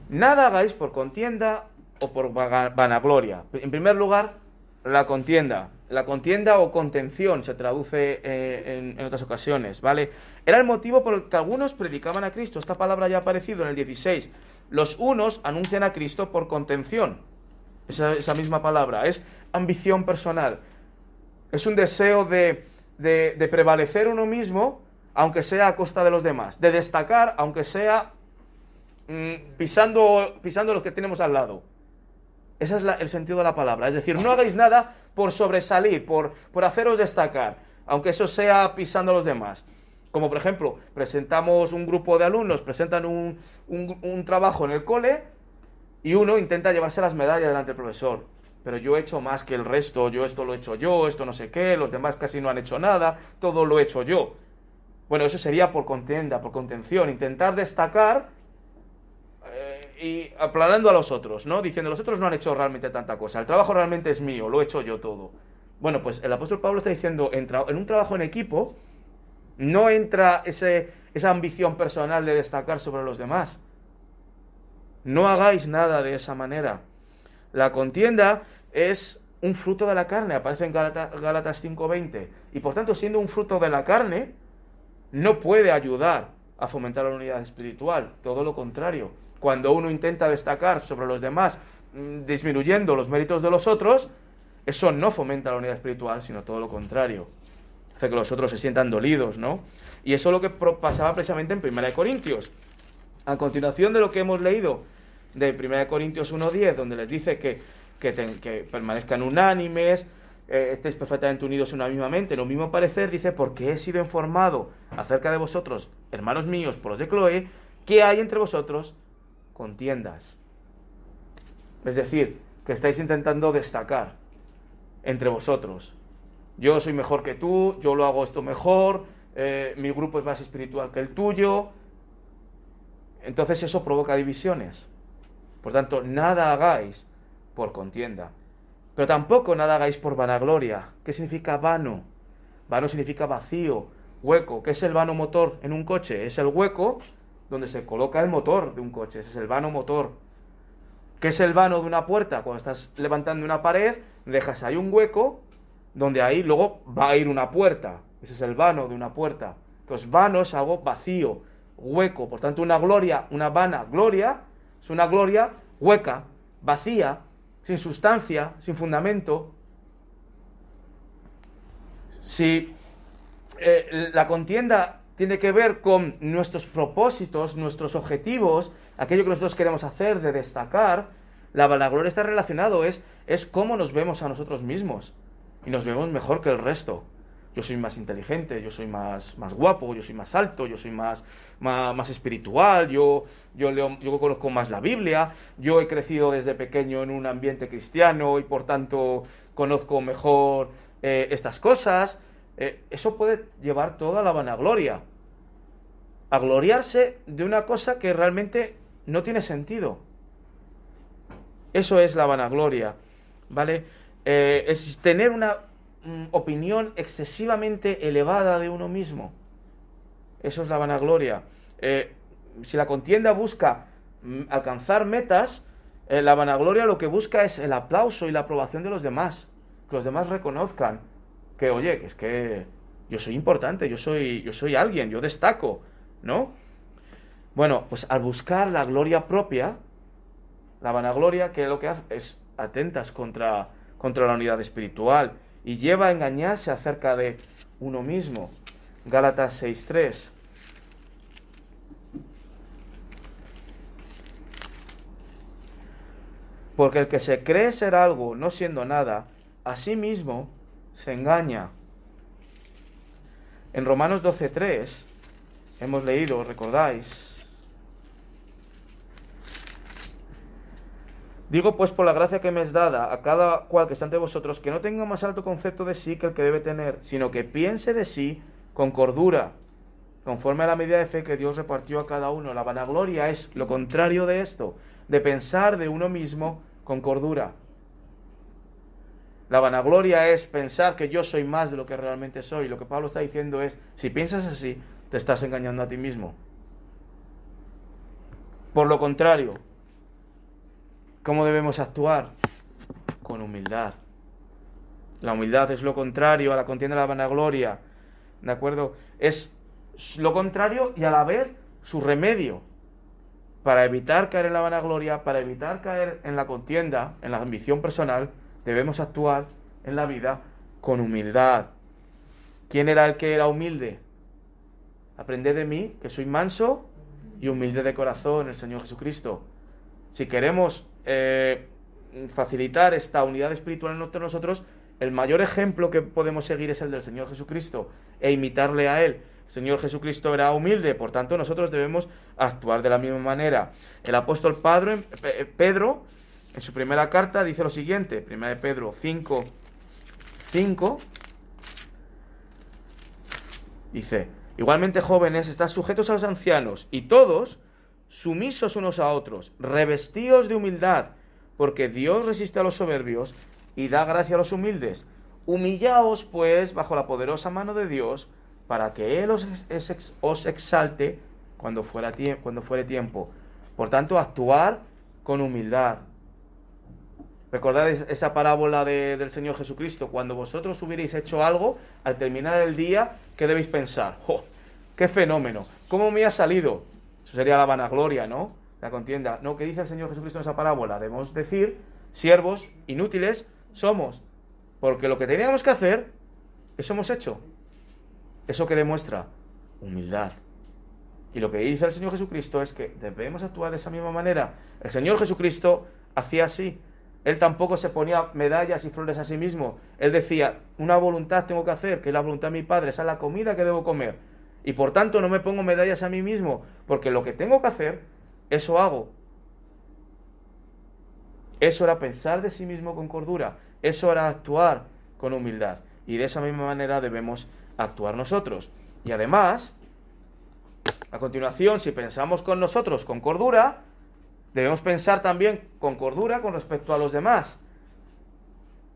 nada hagáis por contienda o por vanagloria. En primer lugar, la contienda. La contienda o contención se traduce eh, en, otras ocasiones, ¿vale? Era el motivo por el que algunos predicaban a Cristo. Esta palabra ya ha aparecido en el 16. Los unos anuncian a Cristo por contención. Esa, misma palabra. Es ambición personal. Es un deseo de, de, prevalecer uno mismo, aunque sea a costa de los demás. De destacar, aunque sea mm, pisando, pisando los que tenemos al lado. Ese es el sentido de la palabra. Es decir, no hagáis nada por sobresalir, por, por haceros destacar, aunque eso sea pisando a los demás. Como por ejemplo, presentamos un grupo de alumnos, presentan un, un, trabajo en el cole y uno intenta llevarse las medallas delante del profesor. Pero yo he hecho más que el resto, yo esto lo he hecho yo, esto no sé qué, los demás casi no han hecho nada, todo lo he hecho yo. Bueno, eso sería por contienda, por contención, intentar destacar y aplanando a los otros, ¿no? Diciendo, los otros no han hecho realmente tanta cosa, el trabajo realmente es mío, lo he hecho yo todo. Bueno, pues el apóstol Pablo está diciendo, en, un trabajo en equipo, no entra ese, esa ambición personal de destacar sobre los demás. No hagáis nada de esa manera. La contienda es un fruto de la carne, aparece en Gálatas 5:20. Y por tanto, siendo un fruto de la carne, no puede ayudar a fomentar la unidad espiritual, todo lo contrario cuando uno intenta destacar sobre los demás, mm, disminuyendo los méritos de los otros, eso no fomenta la unidad espiritual, sino todo lo contrario. Hace que los otros se sientan dolidos, ¿no? Y eso es lo que pasaba precisamente en 1 Corintios. A continuación de lo que hemos leído de 1 Corintios 1.10, donde les dice que, que, permanezcan unánimes, eh, estéis perfectamente unidos en una misma mente, en mismo parecer, dice, porque he sido informado acerca de vosotros, hermanos míos, por los de Chloe, que hay entre vosotros contiendas. Es decir, que estáis intentando destacar entre vosotros. Yo soy mejor que tú, yo lo hago esto mejor, eh, mi grupo es más espiritual que el tuyo. Entonces eso provoca divisiones. Por tanto, nada hagáis por contienda. Pero tampoco nada hagáis por vanagloria. ¿Qué significa vano? Vano significa vacío, hueco. ¿Qué es el vano motor en un coche? Es el hueco donde se coloca el motor de un coche, ese es el vano motor. ¿Qué es el vano de una puerta? Cuando estás levantando una pared, dejas ahí un hueco donde ahí luego va a ir una puerta. Ese es el vano de una puerta. Entonces, vano es algo vacío, hueco. Por tanto, una gloria, una vana gloria, es una gloria hueca, vacía, sin sustancia, sin fundamento. Si eh, la contienda tiene que ver con nuestros propósitos, nuestros objetivos, aquello que nosotros queremos hacer, de destacar. La vanagloria está relacionado, es, es cómo nos vemos a nosotros mismos. Y nos vemos mejor que el resto. Yo soy más inteligente, yo soy más, más guapo, yo soy más alto, yo soy más, más, espiritual, yo, yo, leo, yo conozco más la Biblia, yo he crecido desde pequeño en un ambiente cristiano y por tanto conozco mejor eh, estas cosas. Eh, eso puede llevar toda la vanagloria. A gloriarse de una cosa que realmente no tiene sentido. Eso es la vanagloria, ¿vale? Eh, es tener una mm, opinión excesivamente elevada de uno mismo. Eso es la vanagloria. Eh, si la contienda busca mm, alcanzar metas, la vanagloria lo que busca es el aplauso y la aprobación de los demás. Que los demás reconozcan que, oye, que es que yo soy importante, yo soy, yo soy alguien, yo destaco, ¿no? Bueno, pues al buscar la gloria propia, la vanagloria, que lo que hace es atentas contra, contra la unidad espiritual y lleva a engañarse acerca de uno mismo. Gálatas 6.3. Porque el que se cree ser algo no siendo nada, a sí mismo se engaña. En Romanos 12.3 hemos leído, recordáis, Digo pues por la gracia que me es dada a cada cual que está ante vosotros, que no tenga más alto concepto de sí que el que debe tener, sino que piense de sí con cordura, conforme a la medida de fe que Dios repartió a cada uno. La vanagloria es lo contrario de esto, de pensar de uno mismo con cordura. La vanagloria es pensar que yo soy más de lo que realmente soy. Lo que Pablo está diciendo es, si piensas así, te estás engañando a ti mismo. Por lo contrario, ¿Cómo debemos actuar? Con humildad. La humildad es lo contrario a la contienda de la vanagloria. ¿De acuerdo? Es lo contrario y a la vez su remedio para evitar caer en la vanagloria, para evitar caer en la contienda, en la ambición personal, debemos actuar en la vida con humildad. ¿Quién era el que era humilde? Aprended de mí, que soy manso y humilde de corazón, el Señor Jesucristo. Si queremos eh, facilitar esta unidad espiritual entre nosotros, el mayor ejemplo que podemos seguir es el del Señor Jesucristo e imitarle a Él. El Señor Jesucristo era humilde, por tanto nosotros debemos actuar de la misma manera. El apóstol eh, Pedro en su primera carta dice lo siguiente, primera de Pedro 5, 5, dice, igualmente jóvenes, están sujetos a los ancianos y todos sumisos unos a otros, revestidos de humildad, porque Dios resiste a los soberbios y da gracia a los humildes. Humillaos, pues, bajo la poderosa mano de Dios, para que Él os, exalte cuando, fuera cuando fuere tiempo. Por tanto, actuar con humildad. Recordad esa parábola del Señor Jesucristo. Cuando vosotros hubierais hecho algo, al terminar el día, ¿qué debéis pensar? ¡Qué fenómeno! ¿Cómo me ha salido? Eso sería la vanagloria, ¿no? La contienda. No, ¿qué dice el Señor Jesucristo en esa parábola? Debemos decir, siervos inútiles somos. Porque lo que teníamos que hacer, eso hemos hecho. Eso que demuestra humildad. Y lo que dice el Señor Jesucristo es que debemos actuar de esa misma manera. El Señor Jesucristo hacía así. Él tampoco se ponía medallas y flores a sí mismo. Él decía, una voluntad tengo que hacer, que es la voluntad de mi Padre, esa es la comida que debo comer. Y por tanto no me pongo medallas a mí mismo, porque lo que tengo que hacer, eso hago. Eso era pensar de sí mismo con cordura, eso era actuar con humildad. Y de esa misma manera debemos actuar nosotros. Y además, a continuación, si pensamos con nosotros con cordura, debemos pensar también con cordura con respecto a los demás.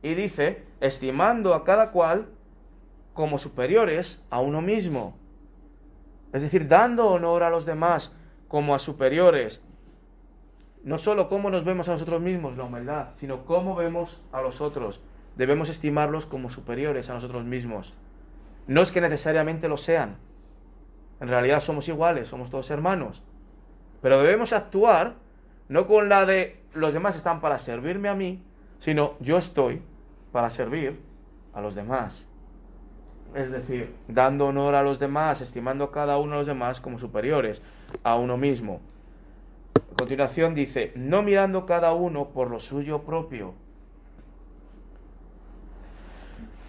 Y dice, estimando a cada cual como superiores a uno mismo. Es decir, dando honor a los demás como a superiores. No solo cómo nos vemos a nosotros mismos, la humildad, sino cómo vemos a los otros. Debemos estimarlos como superiores a nosotros mismos. No es que necesariamente lo sean. En realidad somos iguales, somos todos hermanos. Pero debemos actuar no con la de los demás están para servirme a mí, sino yo estoy para servir a los demás es decir, dando honor a los demás, estimando a cada uno de los demás como superiores a uno mismo. A continuación dice, no mirando cada uno por lo suyo propio.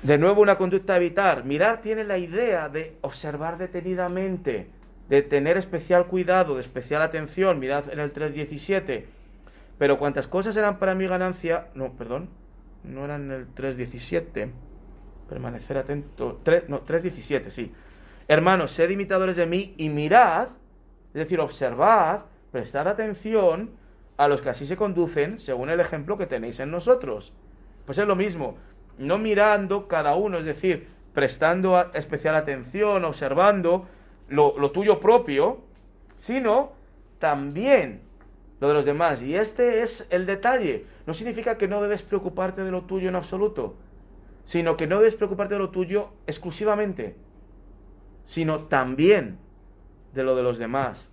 De nuevo una conducta a evitar. Mirar tiene la idea de observar detenidamente, de tener especial cuidado, de especial atención. Mirad en el 3.17. Pero cuantas cosas eran para mi ganancia, no, perdón, no eran en el 3.17 Permanecer atento. 3, no, 3.17, sí. Hermanos, sed imitadores de mí y mirad, es decir, observad, prestad atención a los que así se conducen según el ejemplo que tenéis en nosotros. Pues es lo mismo, no mirando cada uno, es decir, prestando especial atención, observando lo, tuyo propio, sino también lo de los demás. Y este es el detalle. No significa que no debes preocuparte de lo tuyo en absoluto sino que no debes preocuparte de lo tuyo exclusivamente, sino también de lo de los demás.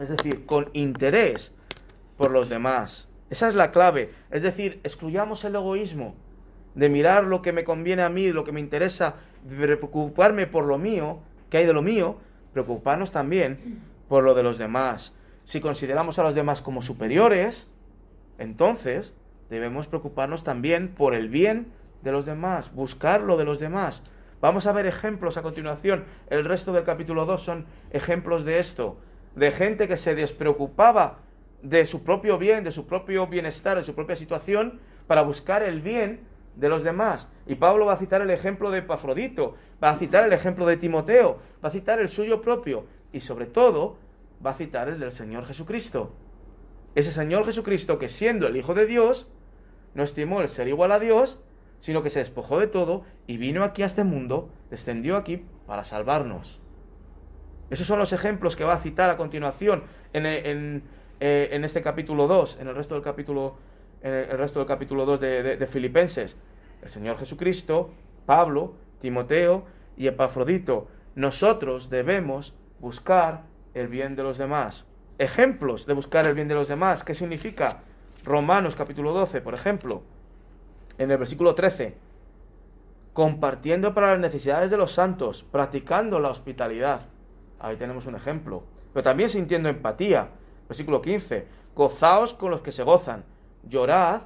Es decir, con interés por los demás. Esa es la clave. Es decir, excluyamos el egoísmo de mirar lo que me conviene a mí, lo que me interesa, de preocuparme por lo mío, que hay de lo mío, preocuparnos también por lo de los demás. Si consideramos a los demás como superiores, entonces debemos preocuparnos también por el bien de los demás, buscar lo de los demás. Vamos a ver ejemplos a continuación. El resto del capítulo 2 son ejemplos de esto, de gente que se despreocupaba de su propio bien, de su propio bienestar, de su propia situación, para buscar el bien de los demás. Y Pablo va a citar el ejemplo de Pafrodito, va a citar el ejemplo de Timoteo, va a citar el suyo propio y sobre todo va a citar el del Señor Jesucristo. Ese Señor Jesucristo que siendo el Hijo de Dios, no estimó el ser igual a Dios, sino que se despojó de todo y vino aquí a este mundo, descendió aquí para salvarnos. Esos son los ejemplos que va a citar a continuación en, eh, este capítulo 2, en el resto del capítulo, el resto del capítulo 2 de, de Filipenses. El Señor Jesucristo, Pablo, Timoteo y Epafrodito. Nosotros debemos buscar el bien de los demás. Ejemplos de buscar el bien de los demás. ¿Qué significa? Romanos capítulo 12, por ejemplo en el versículo 13, compartiendo para las necesidades de los santos, practicando la hospitalidad. Ahí tenemos un ejemplo. Pero también sintiendo empatía. Versículo 15, gozaos con los que se gozan, llorad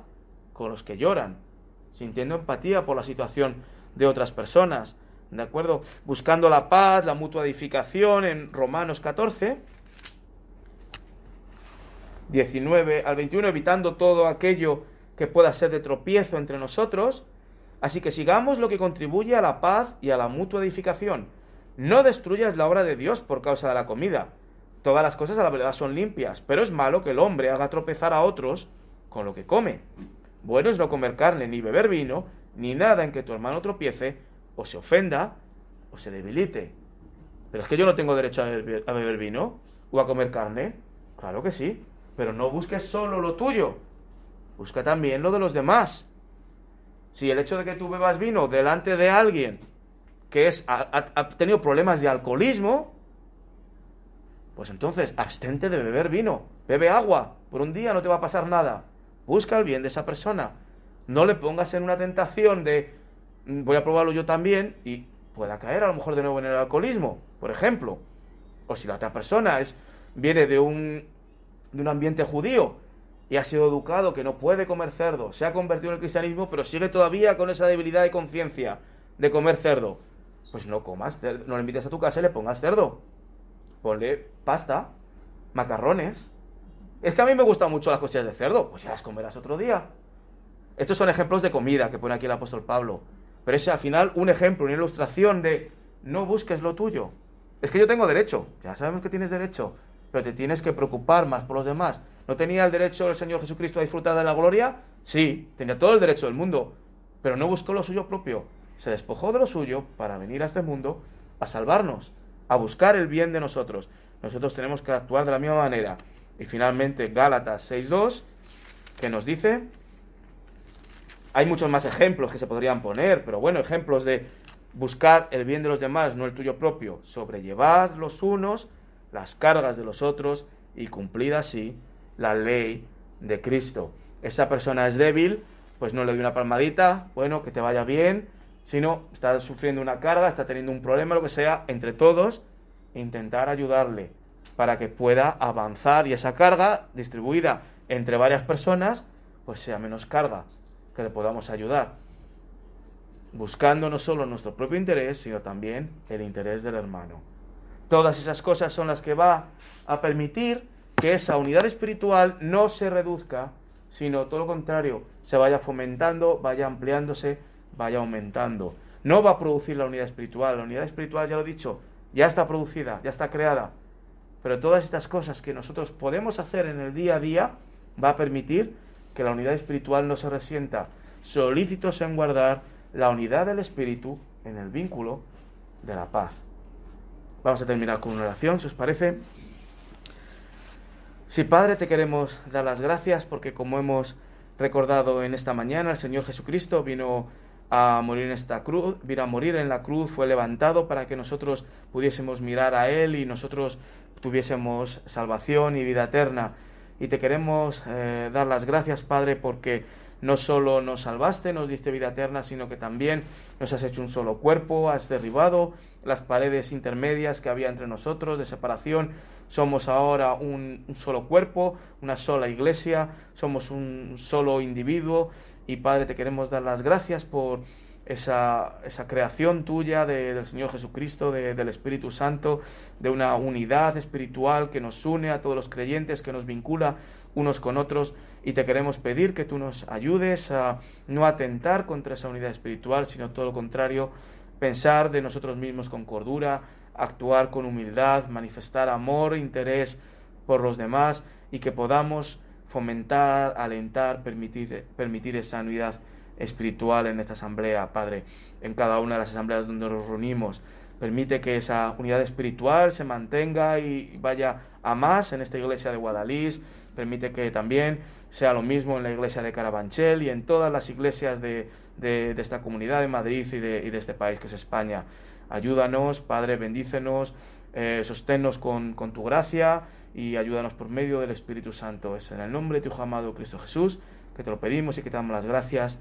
con los que lloran, sintiendo empatía por la situación de otras personas. ¿De acuerdo? Buscando la paz, la mutua edificación en Romanos 14, 19 al 21, evitando todo aquello que pueda ser de tropiezo entre nosotros, así que sigamos lo que contribuye a la paz y a la mutua edificación. No destruyas la obra de Dios por causa de la comida. Todas las cosas a la verdad son limpias, pero es malo que el hombre haga tropezar a otros con lo que come. Bueno es no comer carne ni beber vino, ni nada en que tu hermano tropiece, o se ofenda, o se debilite. Pero es que yo no tengo derecho a beber, vino o a comer carne. Claro que sí, pero no busques solo lo tuyo, busca también lo de los demás. Si el hecho de que tú bebas vino delante de alguien que es, ha, tenido problemas de alcoholismo, pues entonces abstente de beber vino, bebe agua, por un día no te va a pasar nada. Busca el bien de esa persona. No le pongas en una tentación de mm, voy a probarlo yo también y pueda caer a lo mejor de nuevo en el alcoholismo, por ejemplo. O si la otra persona es, viene de un, de un ambiente judío y ha sido educado que no puede comer cerdo, se ha convertido en el cristianismo, pero sigue todavía con esa debilidad de conciencia de comer cerdo, pues no comas, no le invites a tu casa y le pongas cerdo. Ponle pasta, macarrones. Es que a mí me gustan mucho las costillas de cerdo, pues ya las comerás otro día. Estos son ejemplos de comida que pone aquí el apóstol Pablo. Pero es al final un ejemplo, una ilustración de no busques lo tuyo. Es que yo tengo derecho, ya sabemos que tienes derecho, pero te tienes que preocupar más por los demás. ¿No tenía el derecho el Señor Jesucristo a disfrutar de la gloria? Sí, tenía todo el derecho del mundo, pero no buscó lo suyo propio. Se despojó de lo suyo para venir a este mundo a salvarnos, a buscar el bien de nosotros. Nosotros tenemos que actuar de la misma manera. Y finalmente Gálatas 6.2, que nos dice, hay muchos más ejemplos que se podrían poner, pero bueno, ejemplos de buscar el bien de los demás, no el tuyo propio. Sobrellevad los unos las cargas de los otros y cumplid así la ley de Cristo. Esa persona es débil, pues no le doy una palmadita, bueno, que te vaya bien, sino está sufriendo una carga, está teniendo un problema, lo que sea, entre todos, intentar ayudarle para que pueda avanzar y esa carga distribuida entre varias personas, pues sea menos carga, que le podamos ayudar, buscando no solo nuestro propio interés, sino también el interés del hermano. Todas esas cosas son las que va a permitir que esa unidad espiritual no se reduzca, sino todo lo contrario, se vaya fomentando, vaya ampliándose, vaya aumentando. No va a producir la unidad espiritual, la unidad espiritual, ya lo he dicho, ya está producida, ya está creada. Pero todas estas cosas que nosotros podemos hacer en el día a día va a permitir que la unidad espiritual no se resienta, solícitos en guardar la unidad del espíritu en el vínculo de la paz. Vamos a terminar con una oración, si os parece. Sí, Padre, te queremos dar las gracias porque como hemos recordado en esta mañana, el Señor Jesucristo vino a morir en esta cruz, vino a morir en la cruz, fue levantado para que nosotros pudiésemos mirar a Él y nosotros tuviésemos salvación y vida eterna. Y te queremos eh, dar las gracias, Padre, porque no solo nos salvaste, nos diste vida eterna, sino que también nos has hecho un solo cuerpo, has derribado las paredes intermedias que había entre nosotros de separación. Somos ahora un, solo cuerpo, una sola iglesia, somos un solo individuo y Padre, te queremos dar las gracias por esa, esa creación tuya del Señor Jesucristo, del Espíritu Santo, de una unidad espiritual que nos une a todos los creyentes, que nos vincula unos con otros. Y te queremos pedir que tú nos ayudes a no atentar contra esa unidad espiritual, sino todo lo contrario, pensar de nosotros mismos con cordura, actuar con humildad, manifestar amor, interés por los demás y que podamos fomentar, alentar, permitir, permitir esa unidad espiritual en esta asamblea, Padre, en cada una de las asambleas donde nos reunimos. Permite que esa unidad espiritual se mantenga y vaya a más en esta iglesia de Guadalís. Permite que también sea lo mismo en la iglesia de Carabanchel y en todas las iglesias de, de, esta comunidad de Madrid y de, y de, este país que es España. Ayúdanos, Padre, bendícenos, eh, sosténnos con, con, tu gracia y ayúdanos por medio del Espíritu Santo. Es en el nombre de tu amado Cristo Jesús que te lo pedimos y que te damos las gracias.